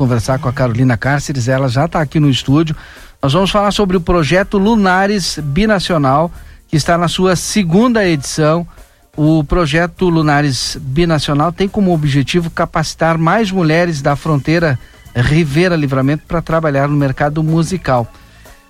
conversar com a Carolina Cárceres, ela já está aqui no estúdio. Nós vamos falar sobre o projeto Lunares Binacional, que está na sua segunda edição. O projeto Lunares Binacional tem como objetivo capacitar mais mulheres da fronteira Rivera Livramento para trabalhar no mercado musical.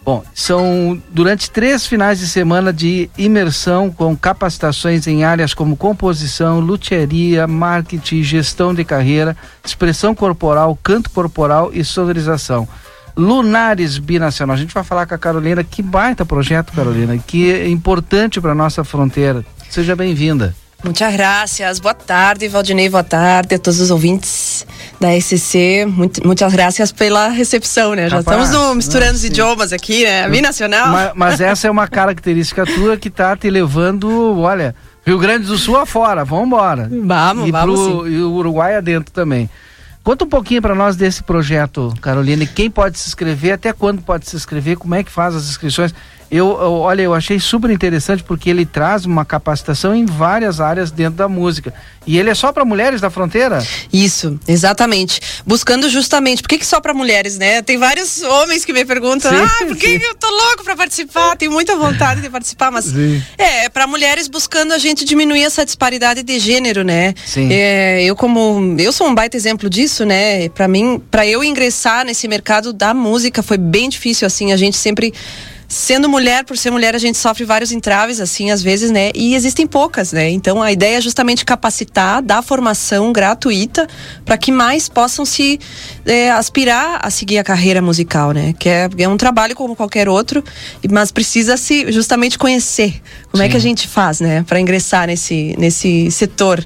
Bom, são durante três finais de semana de imersão com capacitações em áreas como composição, luthieria, marketing, gestão de carreira, expressão corporal, canto corporal e sonorização. Lunares Binacional. A gente vai falar com a Carolina. Que baita projeto, Carolina, que é importante para nossa fronteira. Seja bem-vinda. Muitas graças. Boa tarde, Valdinei. Boa tarde a todos os ouvintes da SCC. Muito, muitas graças pela recepção, né? Já estamos no, misturando os idiomas aqui, né? Binacional. Mas, mas essa é uma característica tua que está te levando, olha, Rio Grande do Sul afora. Vamos embora. Vamos, e vamos pro, sim. E o Uruguai adentro também. Conta um pouquinho para nós desse projeto, Carolina. Quem pode se inscrever? Até quando pode se inscrever? Como é que faz as inscrições? Eu, eu, olha, eu achei super interessante porque ele traz uma capacitação em várias áreas dentro da música. E ele é só para mulheres da fronteira? Isso, exatamente. Buscando justamente, por que, que só para mulheres, né? Tem vários homens que me perguntam: sim, "Ah, por que, eu tô louco para participar? Tenho muita vontade de participar, mas sim. é, é para mulheres buscando a gente diminuir essa disparidade de gênero, né? Sim. É, eu como eu sou um baita exemplo disso, né? Para mim, para eu ingressar nesse mercado da música foi bem difícil assim, a gente sempre sendo mulher, por ser mulher, a gente sofre vários entraves, assim, às vezes, né? E existem poucas, né? Então a ideia é justamente capacitar, dar formação gratuita para que mais possam se é, aspirar a seguir a carreira musical, né? Que é, é, um trabalho como qualquer outro, mas precisa se justamente conhecer como Sim. é que a gente faz, né? Para ingressar nesse, nesse setor.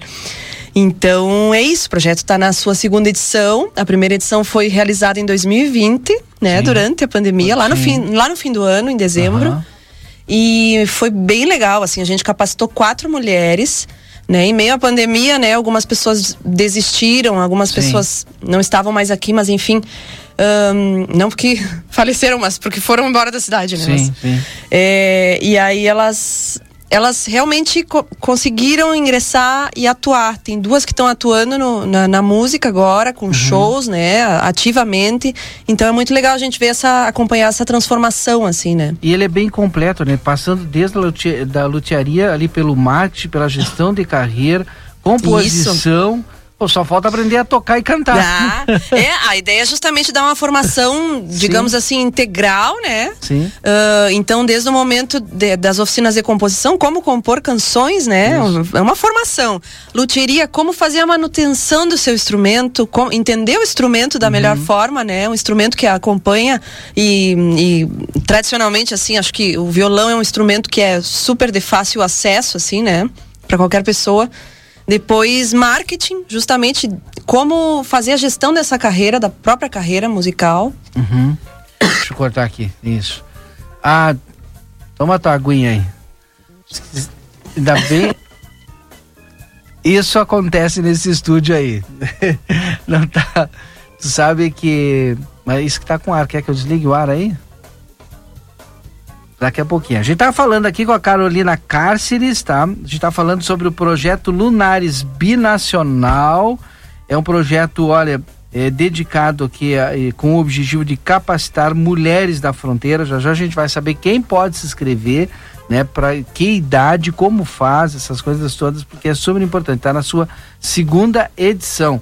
Então é isso, o projeto está na sua segunda edição. A primeira edição foi realizada em 2020, né? Sim. Durante a pandemia, lá no, fim, lá no fim do ano, em dezembro. Uhum. E foi bem legal, assim, a gente capacitou quatro mulheres. Né? Em meio à pandemia, né, algumas pessoas desistiram, algumas Sim. pessoas não estavam mais aqui, mas enfim, um, não porque faleceram, mas porque foram embora da cidade, né? Sim, mas, sim. É, e aí elas elas realmente co conseguiram ingressar e atuar. Tem duas que estão atuando no, na, na, música agora, com uhum. shows, né, ativamente. Então é muito legal a gente ver essa, acompanhar essa transformação, assim, né? E ele é bem completo, né? Passando desde a lutia, da lutearia ali pelo marketing, pela gestão de carreira, composição. Isso Pô, só falta aprender a tocar e cantar. Ah, é, a ideia é justamente dar uma formação, digamos Sim. assim, integral, né? Sim. Uh, então, desde o momento de, das oficinas de composição, como compor canções, né? Isso. É uma formação. Luteria, como fazer a manutenção do seu instrumento, como, entender o instrumento da uhum. melhor forma, né? Um instrumento que acompanha e, e, tradicionalmente, assim, acho que o violão é um instrumento que é super de fácil acesso, assim, né? Para qualquer pessoa. Depois, marketing, justamente como fazer a gestão dessa carreira, da própria carreira musical. Uhum. Deixa eu cortar aqui, isso. Ah, toma tua aguinha aí. Ainda bem. Isso acontece nesse estúdio aí. Não tá. Tu sabe que. Mas isso que tá com ar, quer que eu desligue o ar aí? Daqui a pouquinho. A gente tá falando aqui com a Carolina Cárceres, tá? A gente tá falando sobre o projeto Lunares Binacional. É um projeto, olha, é, dedicado aqui a, com o objetivo de capacitar mulheres da fronteira. Já já a gente vai saber quem pode se inscrever, né? Para que idade, como faz, essas coisas todas, porque é super importante. Tá na sua segunda edição,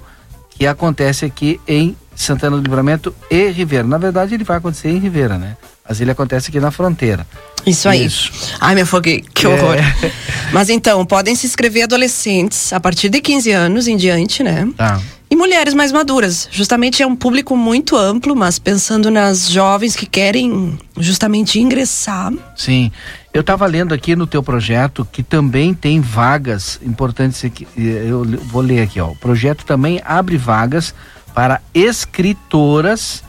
que acontece aqui em Santana do Livramento e Ribeira. Na verdade, ele vai acontecer em Ribeira, né? Mas ele acontece aqui na fronteira. Isso aí. Isso. Ai, me afoguei. Que horror. É. Mas então, podem se inscrever adolescentes a partir de 15 anos em diante, né? Tá. E mulheres mais maduras. Justamente é um público muito amplo, mas pensando nas jovens que querem justamente ingressar. Sim. Eu estava lendo aqui no teu projeto que também tem vagas importantes. Aqui, eu vou ler aqui, ó. O projeto também abre vagas para escritoras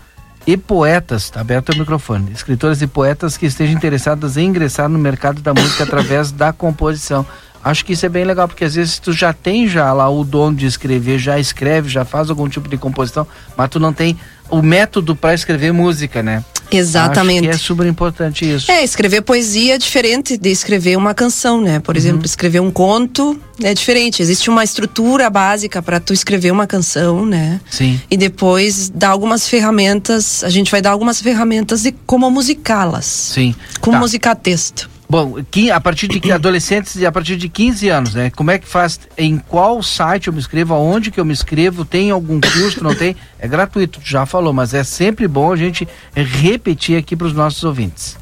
e poetas, tá aberto o microfone, escritoras e poetas que estejam interessadas em ingressar no mercado da música através da composição. Acho que isso é bem legal, porque às vezes tu já tem já lá o dom de escrever, já escreve, já faz algum tipo de composição, mas tu não tem o método para escrever música, né? Exatamente. É super importante isso. É, escrever poesia é diferente de escrever uma canção, né? Por uhum. exemplo, escrever um conto é diferente. Existe uma estrutura básica para tu escrever uma canção, né? Sim. E depois dar algumas ferramentas, a gente vai dar algumas ferramentas de como musicá-las. Sim. Como tá. musicar texto. Bom, a partir de adolescentes e a partir de 15 anos, né? Como é que faz? Em qual site eu me inscrevo? Aonde que eu me inscrevo? Tem algum curso? Não tem? É gratuito, já falou, mas é sempre bom a gente repetir aqui para os nossos ouvintes.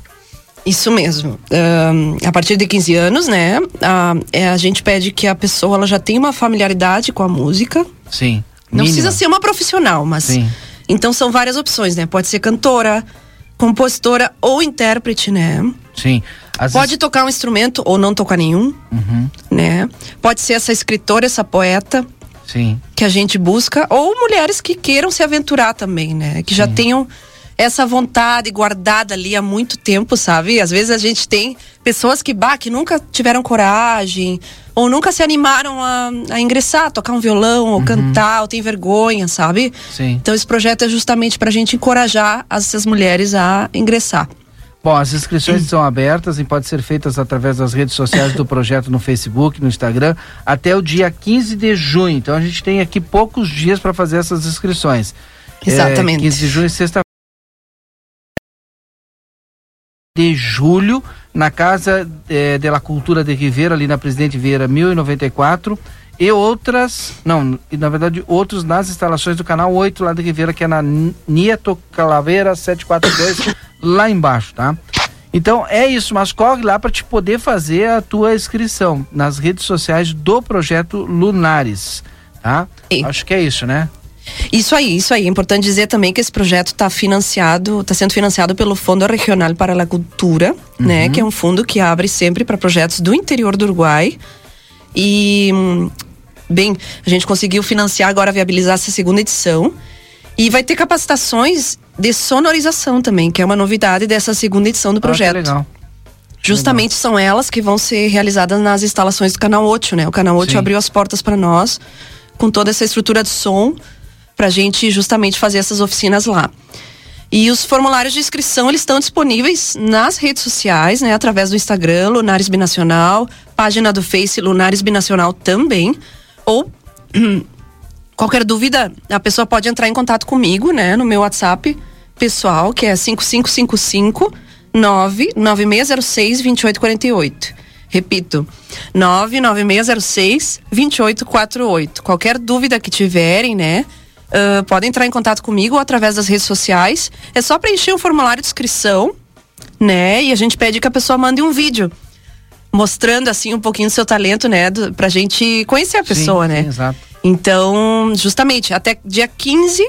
Isso mesmo. Uh, a partir de 15 anos, né? Uh, é, a gente pede que a pessoa ela já tenha uma familiaridade com a música. Sim. Não Mínima. precisa ser uma profissional, mas. Sim. Então são várias opções, né? Pode ser cantora, compositora ou intérprete, né? Sim. As Pode tocar um instrumento ou não tocar nenhum, uhum. né? Pode ser essa escritora, essa poeta. Sim. Que a gente busca ou mulheres que queiram se aventurar também, né? Que Sim. já tenham essa vontade guardada ali há muito tempo, sabe? Às vezes a gente tem pessoas que, bah, que nunca tiveram coragem ou nunca se animaram a, a ingressar, a tocar um violão ou uhum. cantar, ou tem vergonha, sabe? Sim. Então esse projeto é justamente para a gente encorajar essas mulheres a ingressar. Bom, as inscrições estão abertas e podem ser feitas através das redes sociais do projeto no Facebook, no Instagram, até o dia 15 de junho. Então a gente tem aqui poucos dias para fazer essas inscrições. Exatamente. É, 15 de junho, sexta de julho, na Casa é, de la Cultura de Ribeira, ali na Presidente Vieira 1094 e outras, não, na verdade, outros nas instalações do canal 8 lá de Ribeira, que é na Nieto Calaveira 742, lá embaixo, tá? Então é isso, mas corre lá para te poder fazer a tua inscrição nas redes sociais do projeto Lunares, tá? E... Acho que é isso, né? Isso aí, isso aí. É importante dizer também que esse projeto está financiado, está sendo financiado pelo Fundo Regional para a Cultura, né? uhum. né? Que é um fundo que abre sempre para projetos do interior do Uruguai. E hum, bem, a gente conseguiu financiar agora, viabilizar essa segunda edição. E vai ter capacitações de sonorização também, que é uma novidade dessa segunda edição do projeto. Ah, legal. Justamente legal. são elas que vão ser realizadas nas instalações do Canal 8, né? O Canal 8 Sim. abriu as portas para nós, com toda essa estrutura de som, para a gente justamente fazer essas oficinas lá. E os formulários de inscrição eles estão disponíveis nas redes sociais, né? Através do Instagram, Lunares Binacional, página do Face Lunares Binacional também. Ou qualquer dúvida, a pessoa pode entrar em contato comigo, né, no meu WhatsApp pessoal, que é 5555 99606 2848. Repito, 99606 2848. Qualquer dúvida que tiverem, né? Uh, podem entrar em contato comigo através das redes sociais. É só preencher um formulário de inscrição, né? E a gente pede que a pessoa mande um vídeo mostrando assim um pouquinho do seu talento, né, do, pra gente conhecer a pessoa, sim, né? Sim, exato. Então, justamente, até dia 15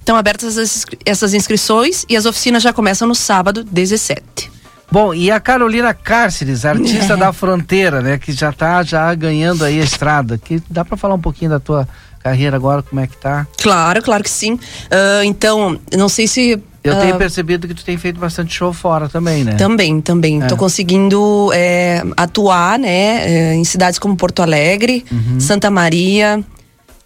estão abertas as, essas inscrições e as oficinas já começam no sábado 17. Bom, e a Carolina Cárceres, artista é. da fronteira, né, que já tá já ganhando aí a estrada, que dá para falar um pouquinho da tua carreira agora, como é que tá? Claro, claro que sim. Uh, então, não sei se eu tenho uh, percebido que tu tem feito bastante show fora também, né? Também, também. É. Tô conseguindo é, atuar, né, é, em cidades como Porto Alegre, uhum. Santa Maria,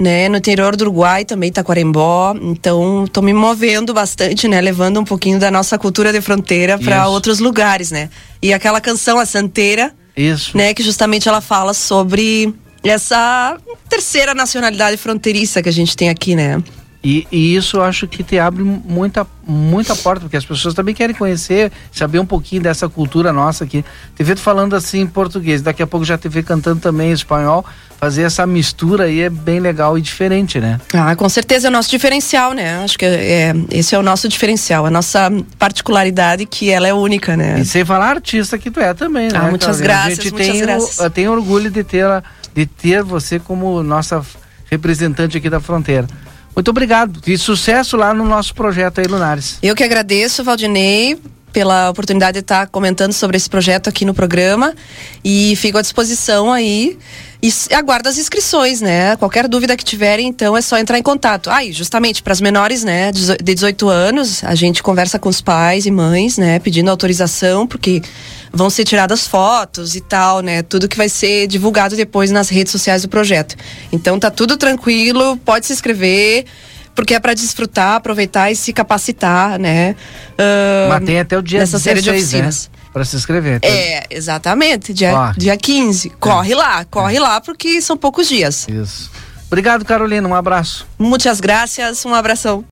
né, no interior do Uruguai também, Taquarembó. Então, tô me movendo bastante, né, levando um pouquinho da nossa cultura de fronteira para outros lugares, né? E aquela canção A Santeira, Isso. né, que justamente ela fala sobre essa terceira nacionalidade fronteiriça que a gente tem aqui, né? E, e, isso eu acho que te abre muita, muita porta, porque as pessoas também querem conhecer, saber um pouquinho dessa cultura nossa aqui. Te vê falando assim em português, daqui a pouco já te vê cantando também em espanhol. Fazer essa mistura aí é bem legal e diferente, né? Ah, com certeza é o nosso diferencial, né? Acho que é, esse é o nosso diferencial, a nossa particularidade que ela é única, né? E sem falar artista que tu é também, né? Ah, muitas graças, a gente muitas tem graças. O, tem orgulho de ter, de ter você como nossa representante aqui da fronteira. Muito obrigado e sucesso lá no nosso projeto aí, Lunares. Eu que agradeço, Valdinei, pela oportunidade de estar comentando sobre esse projeto aqui no programa e fico à disposição aí e aguardo as inscrições, né? Qualquer dúvida que tiverem, então é só entrar em contato. Ah, justamente para as menores, né, de 18 anos, a gente conversa com os pais e mães, né, pedindo autorização, porque vão ser tiradas fotos e tal, né? Tudo que vai ser divulgado depois nas redes sociais do projeto. Então tá tudo tranquilo, pode se inscrever porque é para desfrutar, aproveitar e se capacitar, né? Uh, Mas tem até o dia nessa 16, série de né? oficinas. Né? Para se inscrever. Tá? É, exatamente. Dia, dia 15. Corre é. lá, corre é. lá, porque são poucos dias. Isso. Obrigado, Carolina. Um abraço. Muitas graças. Um abração.